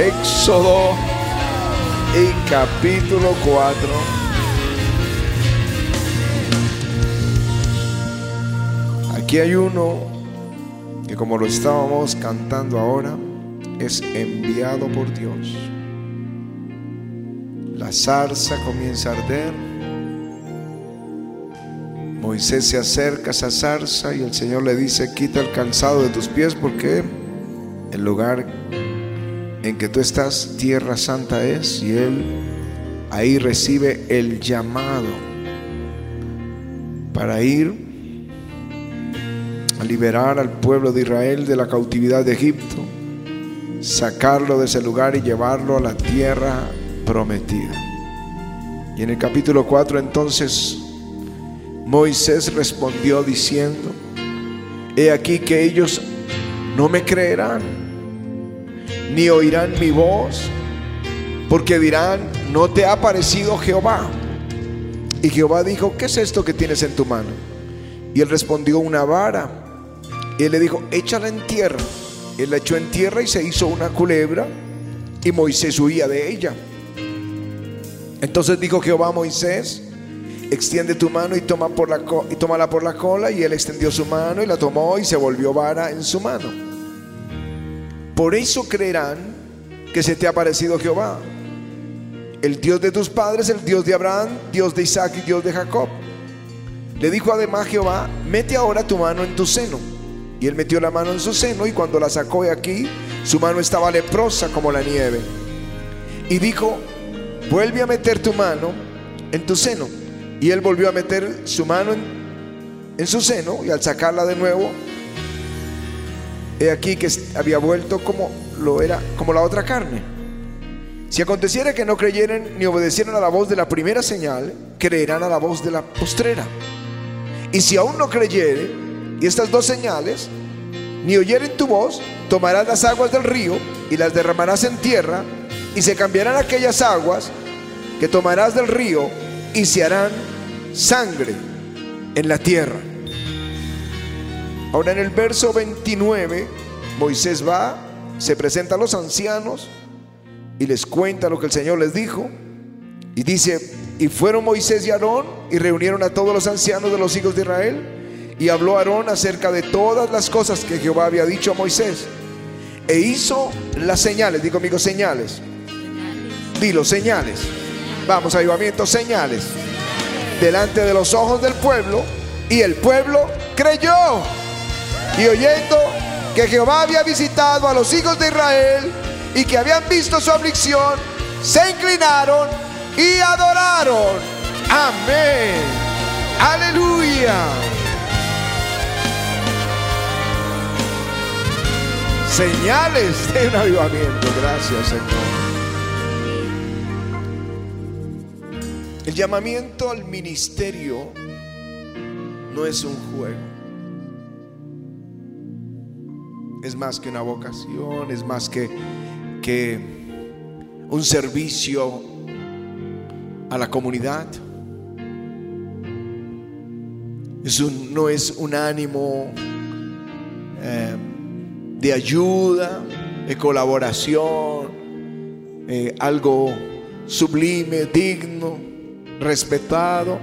Éxodo y capítulo 4. Aquí hay uno que como lo estábamos cantando ahora, es enviado por Dios. La zarza comienza a arder. Moisés se acerca a esa zarza y el Señor le dice, quita el calzado de tus pies porque el lugar en que tú estás, tierra santa es, y él ahí recibe el llamado para ir a liberar al pueblo de Israel de la cautividad de Egipto, sacarlo de ese lugar y llevarlo a la tierra prometida. Y en el capítulo 4 entonces Moisés respondió diciendo, he aquí que ellos no me creerán ni oirán mi voz, porque dirán, no te ha parecido Jehová. Y Jehová dijo, ¿qué es esto que tienes en tu mano? Y él respondió, una vara. Y él le dijo, échala en tierra. Él la echó en tierra y se hizo una culebra, y Moisés huía de ella. Entonces dijo Jehová a Moisés, extiende tu mano y, toma por la y tómala por la cola. Y él extendió su mano y la tomó y se volvió vara en su mano. Por eso creerán que se te ha parecido Jehová, el Dios de tus padres, el Dios de Abraham, Dios de Isaac y Dios de Jacob. Le dijo además Jehová, mete ahora tu mano en tu seno. Y él metió la mano en su seno y cuando la sacó de aquí, su mano estaba leprosa como la nieve. Y dijo, vuelve a meter tu mano en tu seno. Y él volvió a meter su mano en, en su seno y al sacarla de nuevo, He aquí que había vuelto como lo era, como la otra carne. Si aconteciera que no creyeran ni obedecieran a la voz de la primera señal, creerán a la voz de la postrera. Y si aún no creyere, y estas dos señales, ni oyeren tu voz, tomarás las aguas del río y las derramarás en tierra, y se cambiarán aquellas aguas que tomarás del río y se harán sangre en la tierra. Ahora en el verso 29, Moisés va, se presenta a los ancianos y les cuenta lo que el Señor les dijo. Y dice, y fueron Moisés y Aarón y reunieron a todos los ancianos de los hijos de Israel. Y habló Aarón acerca de todas las cosas que Jehová había dicho a Moisés. E hizo las señales, digo conmigo señales. Dilo, señales. Vamos, avivamiento, señales. Delante de los ojos del pueblo. Y el pueblo creyó. Y oyendo que Jehová había visitado a los hijos de Israel y que habían visto su aflicción, se inclinaron y adoraron. Amén. Aleluya. Señales de un avivamiento. Gracias, Señor. El llamamiento al ministerio no es un juego. Es más que una vocación, es más que, que un servicio a la comunidad. No es un ánimo eh, de ayuda, de colaboración, eh, algo sublime, digno, respetado.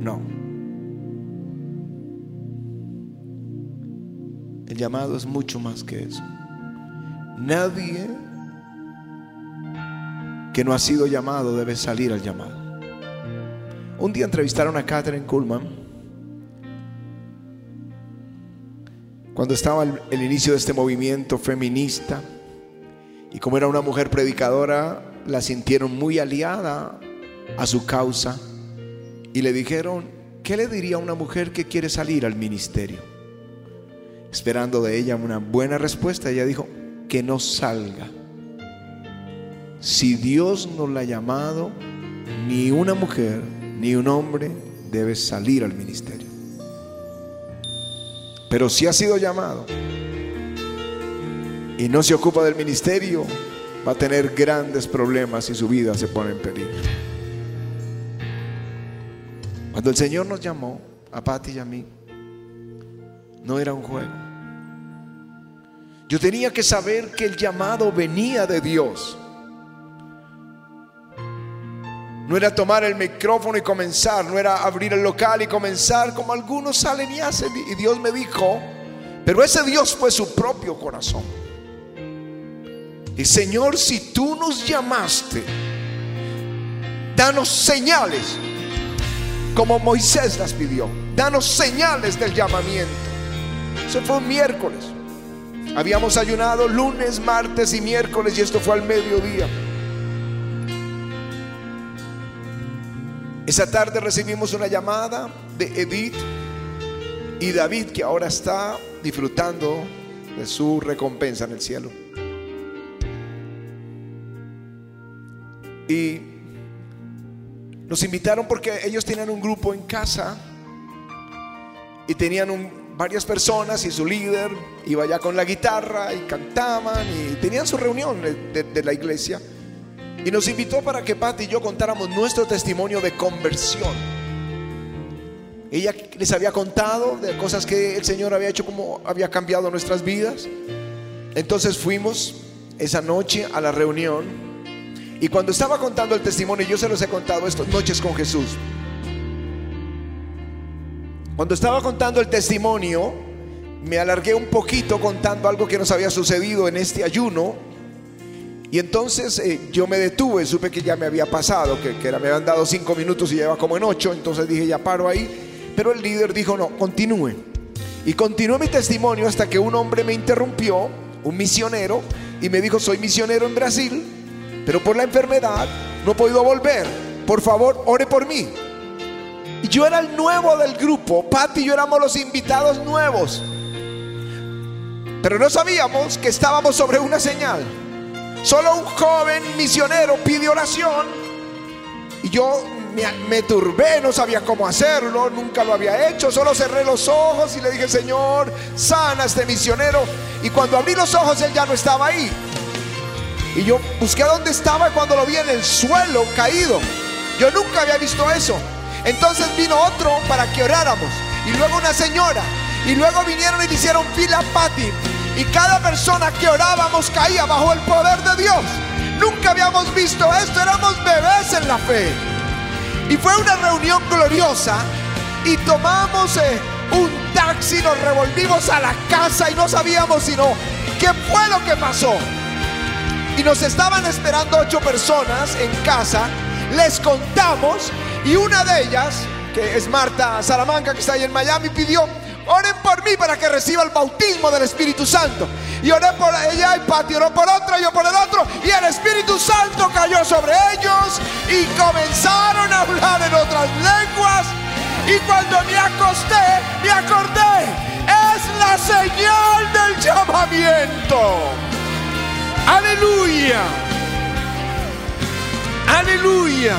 No. El llamado es mucho más que eso. Nadie que no ha sido llamado debe salir al llamado. Un día entrevistaron a Catherine Kuhlman cuando estaba el, el, inicio de este movimiento feminista y como era una mujer predicadora, la sintieron muy aliada a su causa y le dijeron, ¿qué le diría a una mujer que quiere salir al ministerio? Esperando de ella una buena respuesta, ella dijo, que no salga. Si Dios no la ha llamado, ni una mujer ni un hombre debe salir al ministerio. Pero si ha sido llamado y no se ocupa del ministerio, va a tener grandes problemas y su vida se pone en peligro. Cuando el Señor nos llamó, a Pati y a mí, no era un juego. Yo tenía que saber que el llamado venía de Dios. No era tomar el micrófono y comenzar, no era abrir el local y comenzar como algunos salen y hacen. Y Dios me dijo, pero ese Dios fue su propio corazón. Y Señor, si tú nos llamaste, danos señales, como Moisés las pidió. Danos señales del llamamiento. Eso fue un miércoles. Habíamos ayunado lunes, martes y miércoles y esto fue al mediodía. Esa tarde recibimos una llamada de Edith y David que ahora está disfrutando de su recompensa en el cielo. Y nos invitaron porque ellos tenían un grupo en casa y tenían varias personas y su líder iba allá con la guitarra y cantaban y tenían su reunión de, la iglesia. Y nos invitó para que Pati y yo contáramos nuestro testimonio de conversión. Ella les había contado de cosas que el Señor había hecho, como había cambiado nuestras vidas. Entonces fuimos esa noche a la reunión y cuando estaba contando el testimonio, yo se los he contado estas noches con Jesús. Cuando estaba contando el testimonio, me alargué un poquito contando algo que nos había sucedido en este ayuno. Y entonces eh, yo me detuve, supe que ya me había pasado, que, me habían dado cinco minutos y lleva como en ocho, entonces dije ya paro ahí. Pero el líder dijo no, continúe. Y continué mi testimonio hasta que un hombre me interrumpió, un misionero, y me dijo soy misionero en Brasil pero por la enfermedad no he podido volver. Por favor, ore por mí. Y yo era el nuevo del grupo. Patti y yo éramos los invitados nuevos. Pero no sabíamos que estábamos sobre una señal. Solo un joven misionero pide oración. Y yo me, turbé, no sabía cómo hacerlo, nunca lo había hecho. Solo cerré los ojos y le dije, Señor, sana a este misionero. Y cuando abrí los ojos, él ya no estaba ahí. Y yo busqué dónde estaba cuando lo vi en el suelo caído. Yo nunca había visto eso. Entonces vino otro para que oráramos. Y luego una señora. Y luego vinieron y hicieron fila a Patty. Y cada persona que orábamos caía bajo el poder de Dios. Nunca habíamos visto esto. Éramos bebés en la fe. Y fue una reunión gloriosa. Y tomamos eh, un taxi, nos revolvimos a la casa y no sabíamos sino qué fue lo que pasó. Y nos estaban esperando ocho personas en casa. Les contamos y una de ellas, que es Marta Salamanca, que está ahí en Miami, pidió, oren por mí para que reciba el bautismo del Espíritu Santo. Y oré por ella y Pati oró por otra, yo por el otro. Y el Espíritu Santo cayó sobre ellos y comenzaron a hablar en otras lenguas. Y cuando me acosté, me acordé, es la señal del llamamiento. Aleluya. Aleluya.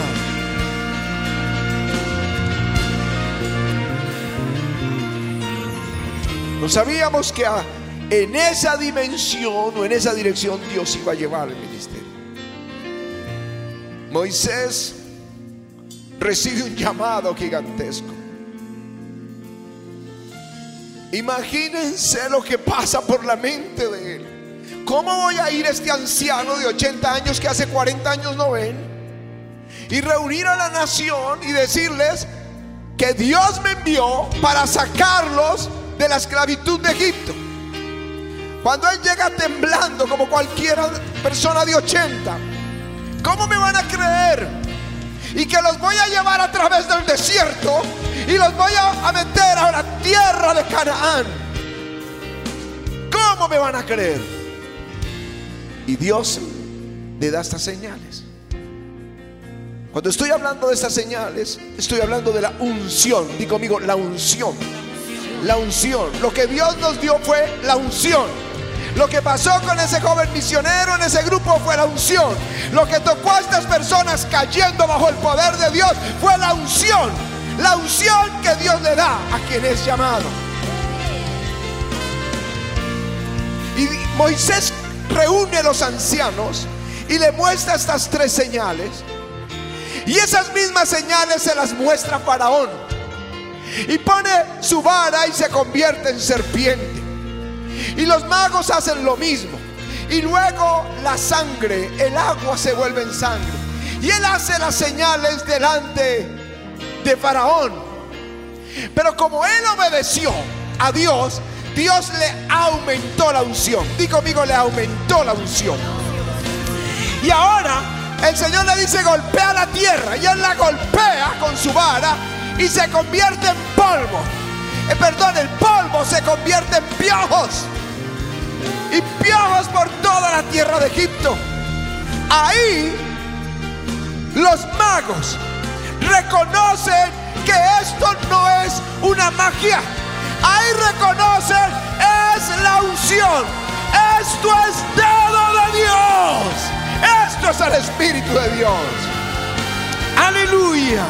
No sabíamos que en esa dimensión o en esa dirección Dios iba a llevar el ministerio. Moisés recibe un llamado gigantesco. Imagínense lo que pasa por la mente de él. ¿Cómo voy a ir este anciano de 80 años que hace 40 años no ven? Y reunir a la nación y decirles que Dios me envió para sacarlos de la esclavitud de Egipto. Cuando Él llega temblando como cualquier persona de 80, ¿cómo me van a creer? Y que los voy a llevar a través del desierto y los voy a meter a la tierra de Canaán. ¿Cómo me van a creer? Y Dios le da estas señales. Cuando estoy hablando de estas señales, estoy hablando de la unción. Digo conmigo, la unción. La unción. Lo que Dios nos dio fue la unción. Lo que pasó con ese joven misionero en ese grupo fue la unción. Lo que tocó a estas personas cayendo bajo el poder de Dios fue la unción. La unción que Dios le da a quien es llamado. Y Moisés reúne a los ancianos y le muestra estas tres señales. Y esas mismas señales se las muestra Faraón. Y pone su vara y se convierte en serpiente. Y los magos hacen lo mismo. Y luego la sangre, el agua se vuelve en sangre. Y él hace las señales delante de Faraón. Pero como él obedeció a Dios, Dios le aumentó la unción. Digo conmigo, le aumentó la unción. Y ahora el Señor le dice, golpea la tierra. Y él la golpea con su vara y se convierte en polvo. Eh, perdón, el polvo se convierte en piojos. Y piojos por toda la tierra de Egipto. Ahí los magos reconocen que esto no es una magia. Ahí reconocen, es la unción. Esto es dedo de Dios. Esto es el Espíritu de Dios. Aleluya.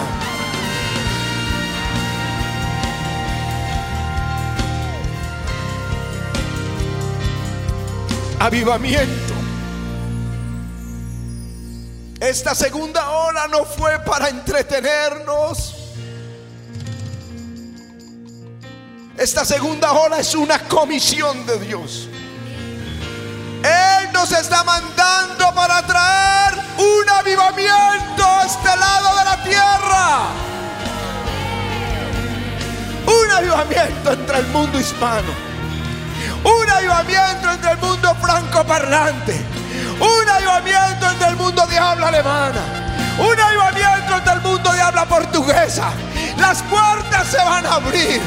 Avivamiento. Esta segunda hora no fue para entretenernos. Esta segunda hora es una comisión de Dios. Él nos está mandando para traer un avivamiento a este lado de la tierra. Un avivamiento entre el mundo hispano. Un avivamiento entre el mundo franco parlante. Un avivamiento entre el mundo de habla alemana. Un avivamiento entre el mundo de habla portuguesa. Las puertas se van a abrir.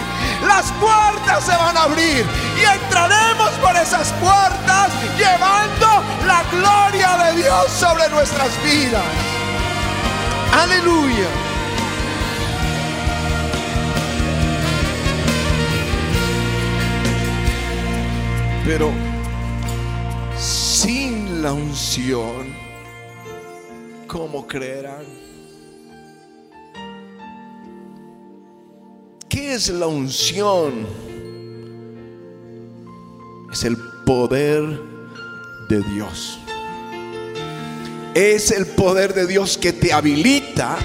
Las puertas se van a abrir. Entraremos por esas puertas llevando la gloria de Dios sobre nuestras vidas. Aleluya. Pero sin la unción, ¿cómo creerán? ¿Qué es la unción? Es el poder de Dios. Es el poder de Dios que te habilita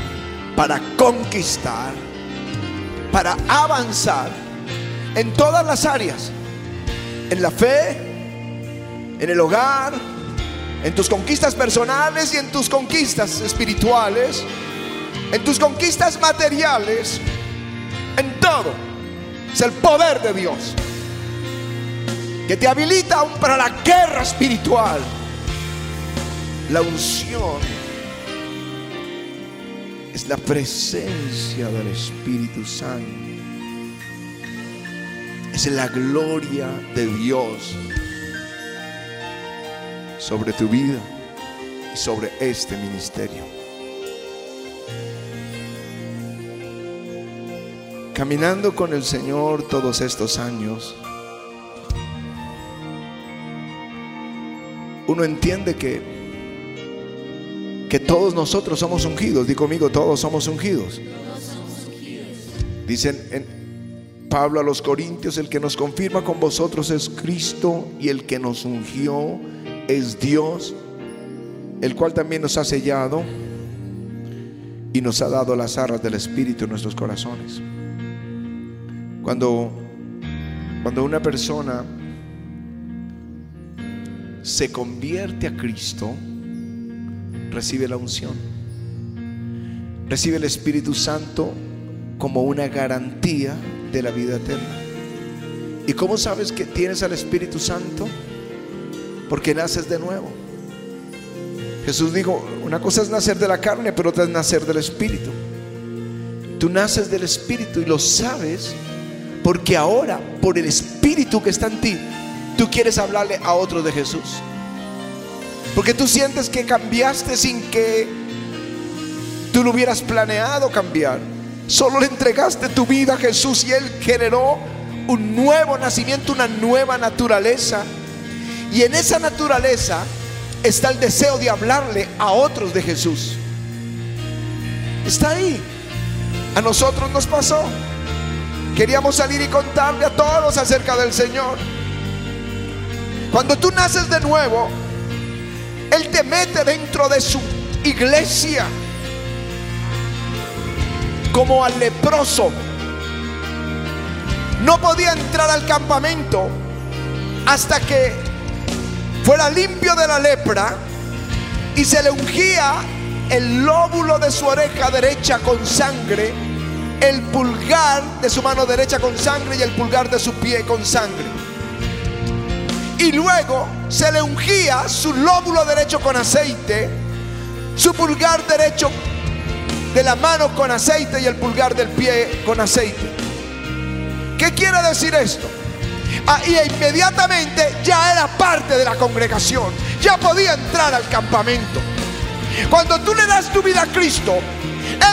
para conquistar, para avanzar en todas las áreas en la fe, en el hogar, en tus conquistas personales y en tus conquistas espirituales, en tus conquistas materiales, en todo. Es el poder de Dios que te habilita aún para la guerra espiritual. La unción es la presencia del Espíritu Santo es la gloria de Dios sobre tu vida y sobre este ministerio. Caminando con el Señor todos estos años, uno entiende que que todos nosotros somos ungidos. Digo conmigo, todos somos ungidos. Dicen en Pablo a los Corintios, el que nos confirma con vosotros es Cristo y el que nos ungió es Dios, el cual también nos ha sellado y nos ha dado las arras del Espíritu en nuestros corazones. Cuando, cuando una persona se convierte a Cristo, recibe la unción, recibe el Espíritu Santo como una garantía de la vida eterna. ¿Y cómo sabes que tienes al Espíritu Santo? Porque naces de nuevo. Jesús dijo, una cosa es nacer de la carne, pero otra es nacer del Espíritu. Tú naces del Espíritu y lo sabes porque ahora, por el Espíritu que está en ti, tú quieres hablarle a otro de Jesús. Porque tú sientes que cambiaste sin que tú lo hubieras planeado cambiar. Solo le entregaste tu vida a Jesús y Él generó un nuevo nacimiento, una nueva naturaleza. Y en esa naturaleza está el deseo de hablarle a otros de Jesús. Está ahí. A nosotros nos pasó. Queríamos salir y contarle a todos acerca del Señor. Cuando tú naces de nuevo, Él te mete dentro de su iglesia como al leproso. No podía entrar al campamento hasta que fuera limpio de la lepra y se le ungía el lóbulo de su oreja derecha con sangre, el pulgar de su mano derecha con sangre y el pulgar de su pie con sangre. Y luego se le ungía su lóbulo derecho con aceite, su pulgar derecho de la mano con aceite y el pulgar del pie con aceite. ¿Qué quiere decir esto? Ah, y inmediatamente ya era parte de la congregación, ya podía entrar al campamento. Cuando tú le das tu vida a Cristo,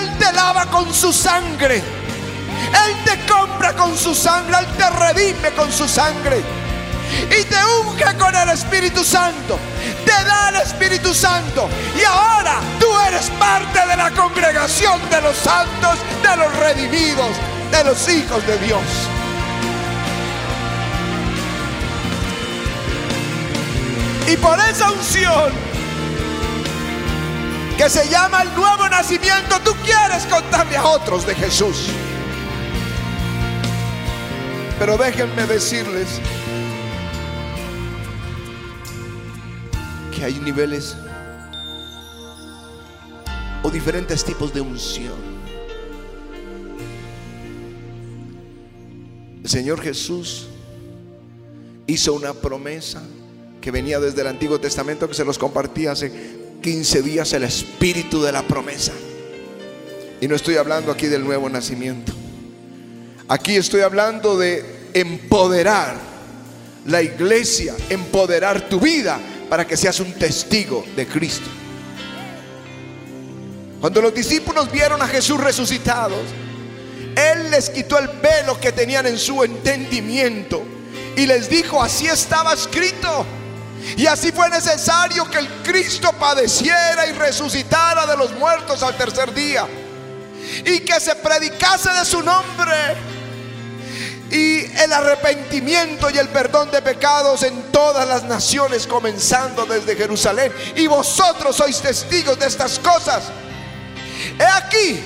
Él te lava con su sangre, Él te compra con su sangre, Él te redime con su sangre y te unge con el Espíritu Santo. Te da el Espíritu Santo. Y ahora tú eres parte de la congregación de los santos, de los redimidos, de los hijos de Dios. Y por esa unción que se llama el nuevo nacimiento, tú quieres contarle a otros de Jesús. Pero déjenme decirles que hay niveles o diferentes tipos de unción. El Señor Jesús hizo una promesa que venía desde el Antiguo Testamento que se los compartí hace 15 días, el espíritu de la promesa. Y no estoy hablando aquí del nuevo nacimiento. Aquí estoy hablando de empoderar la iglesia, empoderar tu vida para que seas un testigo de Cristo. Cuando los discípulos vieron a Jesús resucitado, Él les quitó el velo que tenían en su entendimiento y les dijo, así estaba escrito. Y así fue necesario que el Cristo padeciera y resucitara de los muertos al tercer día. Y que se predicase de su nombre. Y el arrepentimiento y el perdón de pecados en todas las naciones, comenzando desde Jerusalén. Y vosotros sois testigos de estas cosas. He aquí,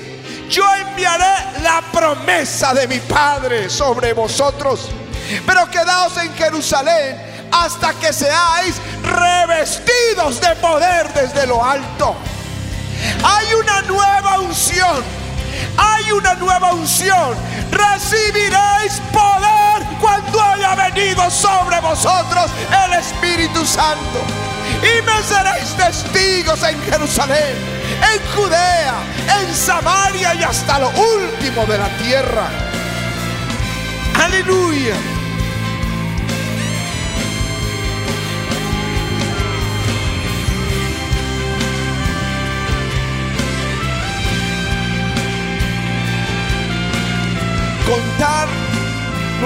yo enviaré la promesa de mi Padre sobre vosotros. Pero quedaos en Jerusalén hasta que seáis revestidos de poder desde lo alto. Hay una nueva unción. Hay una nueva unción. Recibiréis poder cuando haya venido sobre vosotros el Espíritu Santo. Y me seréis testigos en Jerusalén, en Judea, en Samaria y hasta lo último de la tierra. Aleluya.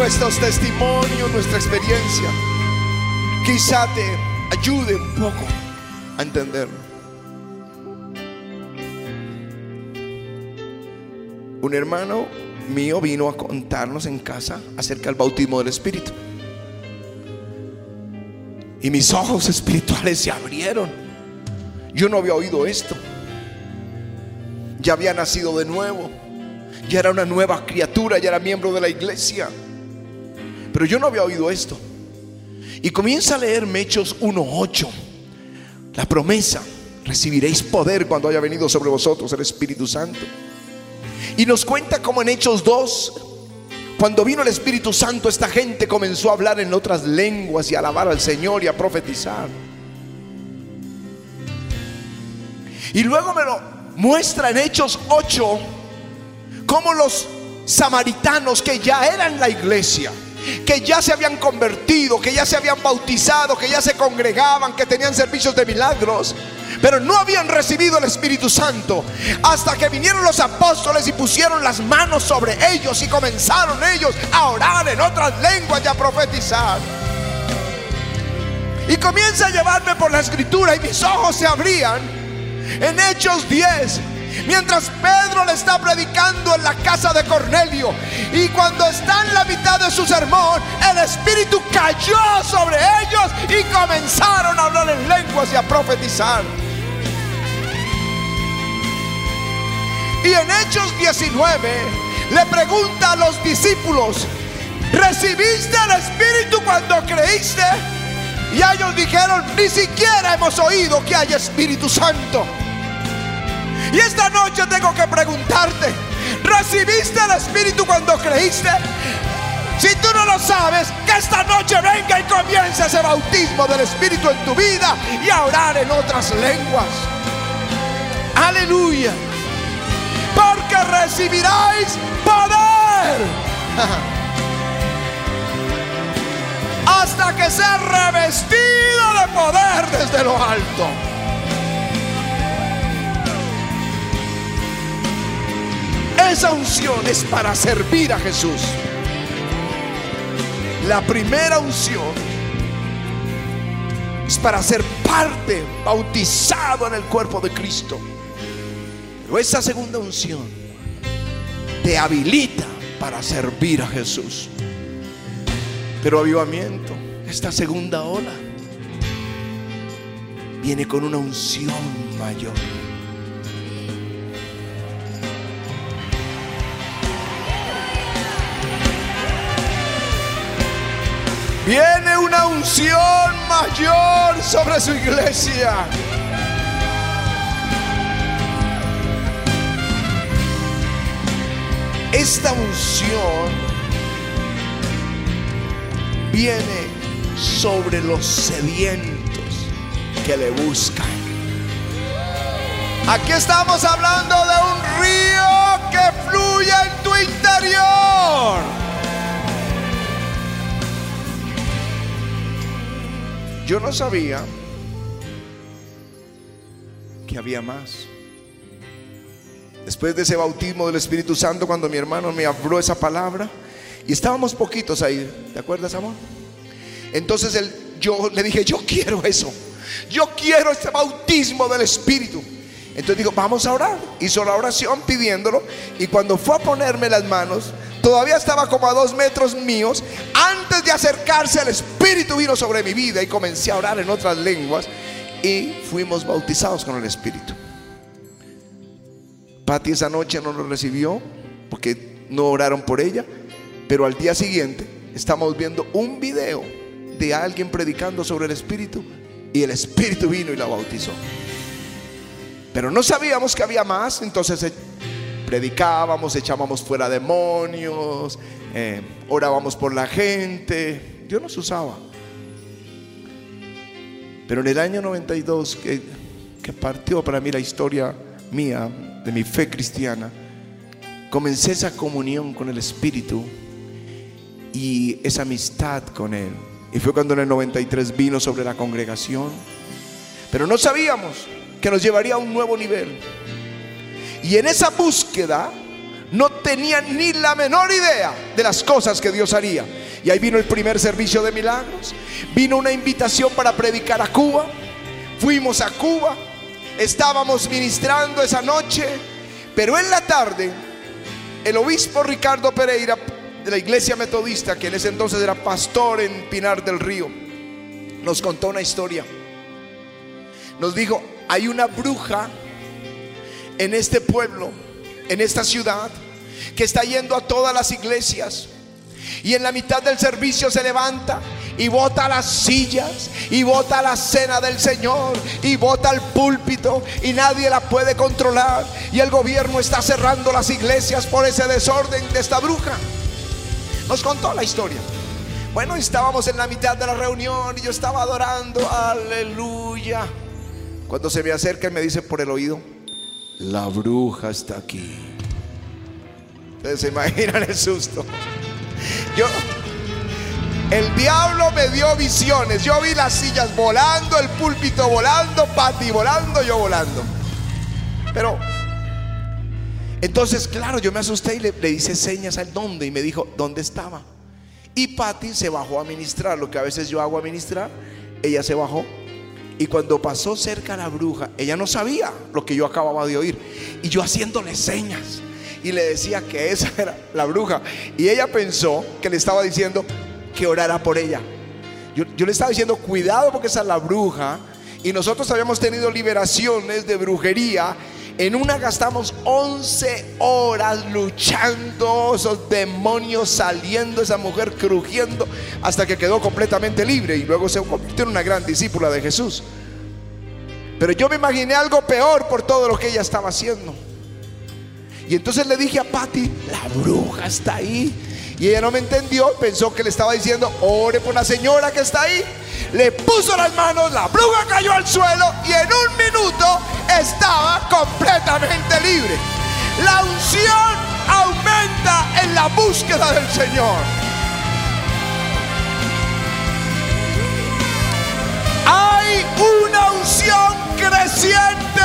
Nuestros testimonios, nuestra experiencia, quizá te ayude un poco a entenderlo. Un hermano mío vino a contarnos en casa acerca del bautismo del Espíritu. Y mis ojos espirituales se abrieron. Yo no había oído esto. Ya había nacido de nuevo ya era una nueva criatura, ya era miembro de la iglesia. Pero yo no había oído esto. Y comienza a leer Hechos 1.8. La promesa, recibiréis poder cuando haya venido sobre vosotros el Espíritu Santo. Y nos cuenta como en Hechos 2, cuando vino el Espíritu Santo, esta gente comenzó a hablar en otras lenguas y a alabar al Señor y a profetizar. Y luego me lo muestra en Hechos 8 como los samaritanos que ya eran la iglesia, que ya se habían convertido, que ya se habían bautizado, que ya se congregaban, que tenían servicios de milagros, pero no habían recibido el Espíritu Santo hasta que vinieron los apóstoles y pusieron las manos sobre ellos y comenzaron ellos a orar en otras lenguas y a profetizar. Y comienza a llevarme por la escritura y mis ojos se abrían en Hechos 10 Mientras Pedro le está predicando en la casa de Cornelio. Y cuando está en la mitad de su sermón, el Espíritu cayó sobre ellos y comenzaron a hablar en lenguas y a profetizar. Y en Hechos 19 le pregunta a los discípulos, ¿recibiste el Espíritu cuando creíste? hermanos dijeron, ni siquiera hemos oído que haya Espíritu Santo. Y esta noche tengo que preguntarte, ¿recibiste el Espíritu cuando creíste? Si tú no lo sabes, que esta noche venga y comience ese bautismo del Espíritu en tu vida y a orar en otras lenguas. Aleluya. Porque recibiráis poder. Hasta que sea revestido de poder desde lo alto. Esa unción es para servir a Jesús. La primera unción es para ser parte, bautizado en el cuerpo de Cristo. Pero esa segunda unción te habilita para servir a Jesús. Pero avivamiento, esta segunda ola, viene con una unción mayor. Viene una unción mayor sobre su iglesia. Esta unción viene sobre los sedientos que le buscan. Aquí estamos hablando de un río que fluye en tu interior. Yo no sabía que había más. Después de ese bautismo del Espíritu Santo, cuando mi hermano me habló esa palabra, y estábamos poquitos ahí, ¿te acuerdas, amor? Entonces él, yo le dije, yo quiero eso, yo quiero este bautismo del Espíritu. Entonces digo, vamos a orar. Hizo la oración pidiéndolo, y cuando fue a ponerme las manos, todavía estaba como a dos metros míos. Antes de acercarse, el Espíritu vino sobre mi vida y comencé a orar en otras lenguas y fuimos bautizados con el Espíritu. Patti esa noche no lo recibió porque no oraron por ella, pero al día siguiente estamos viendo un video de alguien predicando sobre el Espíritu y el Espíritu vino y la bautizó. Pero no sabíamos que había más, entonces predicábamos, echábamos fuera demonios, eh, orábamos por la gente. Dios nos usaba. Pero en el año 92, que, que partió para mí la historia mía de mi fe cristiana, comencé esa comunión con el Espíritu y esa amistad con Él. Y fue cuando en el 93 vino sobre la congregación. Pero no sabíamos que nos llevaría a un nuevo nivel. Y en esa búsqueda no tenía ni la menor idea de las cosas que Dios haría. Y ahí vino el primer servicio de milagros. Vino una invitación para predicar a Cuba. Fuimos a Cuba. Estábamos ministrando esa noche. Pero en la tarde, el obispo Ricardo Pereira de la iglesia metodista, que en ese entonces era pastor en Pinar del Río, nos contó una historia. Nos dijo, hay una bruja en este pueblo, en esta ciudad, que está yendo a todas las iglesias. Y en la mitad del servicio se levanta y bota las sillas y bota la cena del Señor y bota el púlpito y nadie la puede controlar. Y el gobierno está cerrando las iglesias por ese desorden de esta bruja. Nos contó la historia. Bueno, estábamos en la mitad de la reunión y yo estaba adorando, aleluya. Cuando se me acerca y me dice por el oído, la bruja está aquí. Ustedes se imaginan el susto. Yo, el diablo me dio visiones. Yo vi las sillas volando, el púlpito volando, Pati volando, yo volando. Pero, entonces, claro, yo me asusté y le, hice señas al dónde y me dijo dónde estaba. Y Patti se bajó a ministrar, lo que a veces yo hago a ministrar. Ella se bajó y cuando pasó cerca la bruja, ella no sabía lo que yo acababa de oír. Y yo haciéndole señas. Y le decía que esa era la bruja. Y ella pensó que le estaba diciendo que orara por ella. Yo, yo le estaba diciendo, cuidado porque esa es la bruja. Y nosotros habíamos tenido liberaciones de brujería En una gastamos 11 horas luchando, esos demonios saliendo, esa mujer crujiendo, hasta que quedó completamente libre y luego se convirtió en una gran discípula de Jesús. Pero yo me imaginé algo peor por todo lo que ella estaba haciendo. Y entonces le dije a Patty, la bruja está ahí. Y ella no me entendió, pensó que le estaba diciendo, ore por la señora que está ahí. Le puso las manos, la bruja cayó al suelo y en un minuto estaba completamente libre. La unción aumenta en la búsqueda del Señor. Hay una unción creciente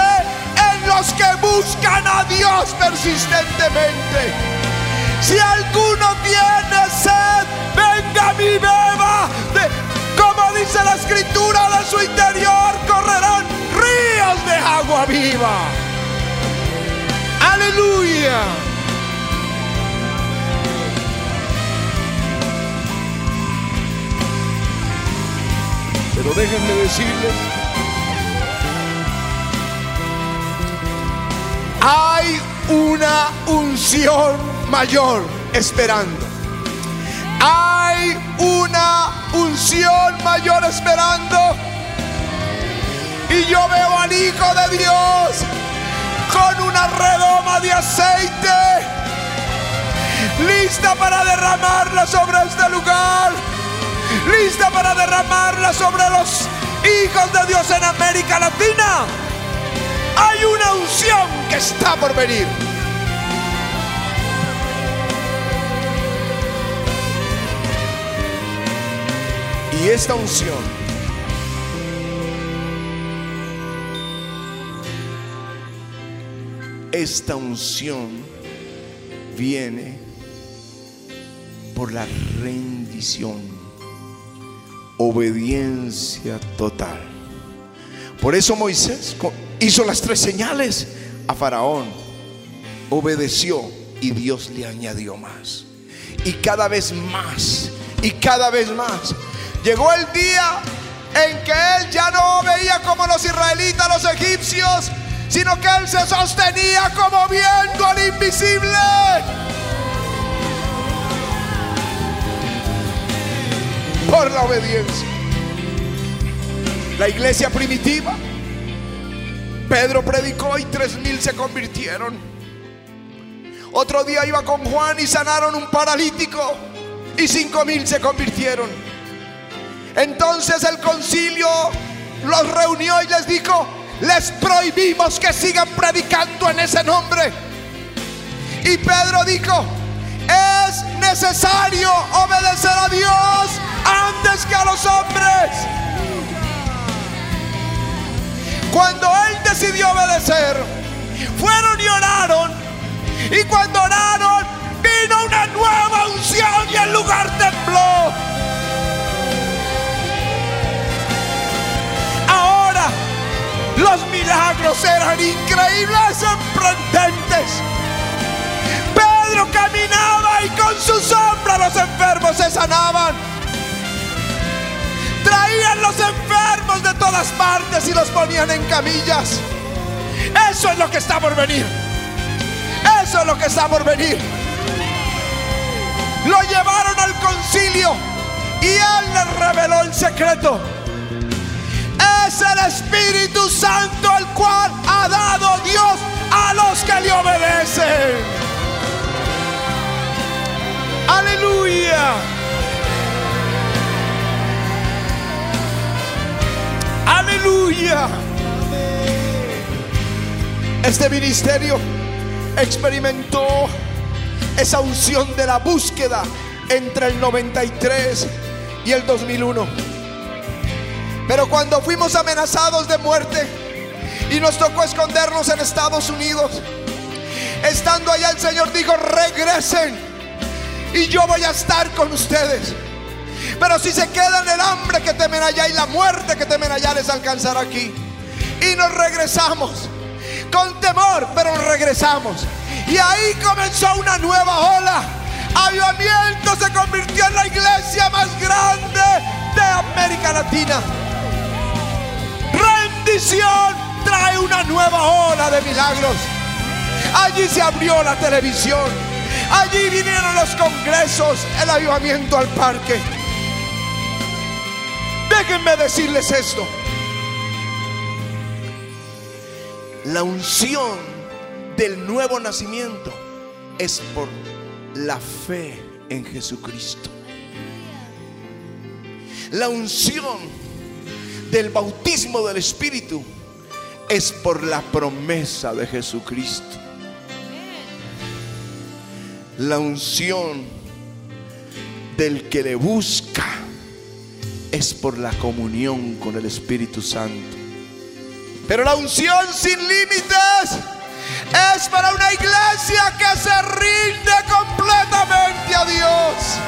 en los que buscan a Dios persistentemente. Si alguno tiene sed, venga mi beba. como dice la escritura, de su interior correrán ríos de agua viva. Aleluya. Pero déjenme decirles, hay una unción mayor esperando. Hay una unción mayor esperando. Y yo veo al Hijo de Dios con una redoma de aceite lista para derramarla sobre este lugar. Lista para derramarla sobre los hijos de Dios en América Latina. Hay una unción que está por venir. Y esta unción esta unción viene por la rendición, obediencia total. Por eso Moisés hizo las tres señales a Faraón, obedeció y Dios le añadió más. Y cada vez más, y cada vez más. Llegó el día en que él ya no veía como los israelitas, los egipcios, sino que él se sostenía como viendo al invisible. Por la obediencia. La iglesia primitiva Pedro predicó y tres mil se convirtieron. Otro día iba con Juan y sanaron un paralítico y cinco mil se convirtieron. Entonces el concilio los reunió y les dijo, les prohibimos que sigan predicando en ese nombre. Y Pedro dijo, es necesario obedecer a Dios antes que a los hombres. Cuando él decidió obedecer, fueron y oraron. Y cuando oraron, vino una nueva unción increíbles, sorprendentes. Pedro caminaba y con su sombra los enfermos se sanaban. Traían los enfermos de todas partes y los ponían en camillas. Eso es lo que está por venir. Eso es lo que está por venir. Lo llevaron al concilio y él les reveló el secreto. Es el Espíritu Santo el cual ha dado Dios a los que le obedecen. Aleluya. Aleluya. Este ministerio experimentó esa unción de la búsqueda entre el 93 y el 2001. Pero cuando fuimos amenazados de muerte y nos tocó escondernos en Estados Unidos, estando allá el Señor dijo, regresen y yo voy a estar con ustedes. Pero si se quedan el hambre que temen allá y la muerte que temen allá les alcanzará aquí. Y nos regresamos con temor, pero regresamos. Y ahí comenzó una nueva ola. Avivamiento se convirtió en la iglesia más grande de América Latina. Rendición trae una nueva ola de milagros. Allí se abrió la televisión. Allí vinieron los congresos, el avivamiento al parque. Déjenme decirles esto. La unción del nuevo nacimiento es por la fe en Jesucristo. La unción del bautismo del Espíritu es por la promesa de Jesucristo. La unción del que le busca es por la comunión con el Espíritu Santo. Pero la unción sin límites es para una iglesia que se rinde completamente a Dios.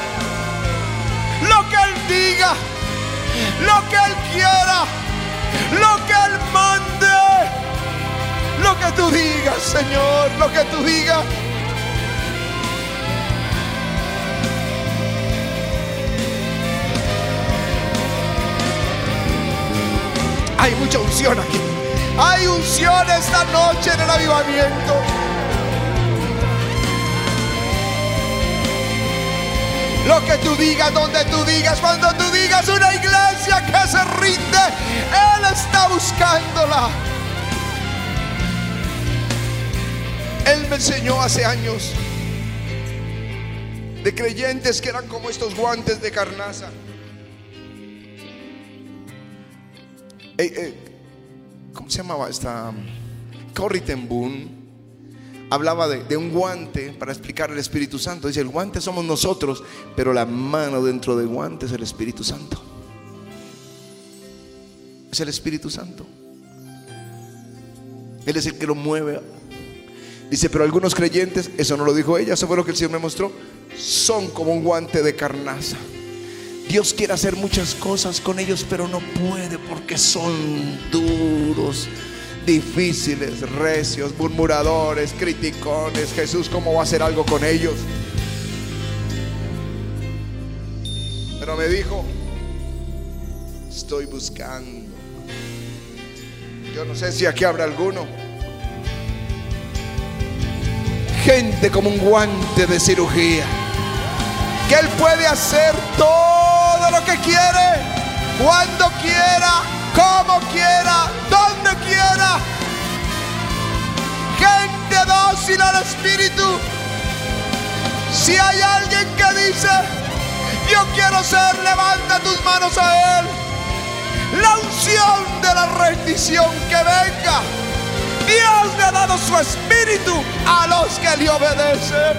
Lo que Él diga, lo que Él quiera, lo que Él mande, lo que tú digas, Señor, lo que tú digas. Hay mucha unción aquí. Hay unción esta noche en el avivamiento. Lo que tú digas, donde tú digas, cuando tú digas una iglesia que se rinde, Él está buscándola. Él me enseñó hace años de creyentes que eran como estos guantes de carnaza. Eh, eh, ¿Cómo se llamaba esta? Corrie ten Boom hablaba de, un guante para explicar el Espíritu Santo. Dice, el guante somos nosotros, pero la mano dentro del guante es el Espíritu Santo. Es el Espíritu Santo. Él es el que lo mueve. Dice, pero algunos creyentes, eso no lo dijo ella, eso fue lo que el Señor me mostró, son como un guante de carnaza. Dios quiere hacer muchas cosas con ellos, pero no puede porque son duros, difíciles, recios, murmuradores, criticones. Jesús, ¿cómo va a hacer algo con ellos? Pero me dijo, estoy buscando. Yo no sé si aquí habrá alguno. Gente como un guante de cirugía. Que Él puede hacer todo lo que quiere, cuando quiera, como quiera, donde quiera. Gente dócil al Espíritu. Si hay alguien que dice, yo quiero ser, levanta tus manos a Él. La unción de la rendición que venga. Dios le ha dado su espíritu a los que le obedecen.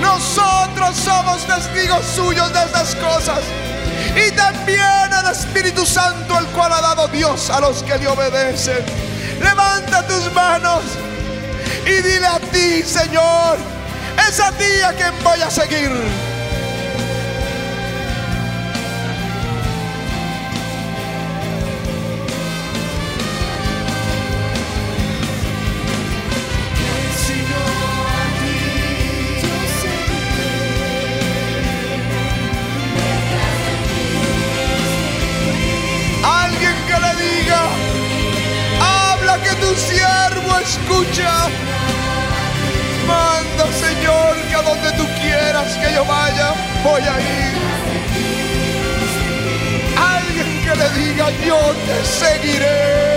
Nosotros somos testigos suyos de estas cosas. Y también el Espíritu Santo, el cual ha dado Dios a los que le obedecen. Levanta tus manos y dile a ti, Señor, es a ti a quien voy a seguir. Yo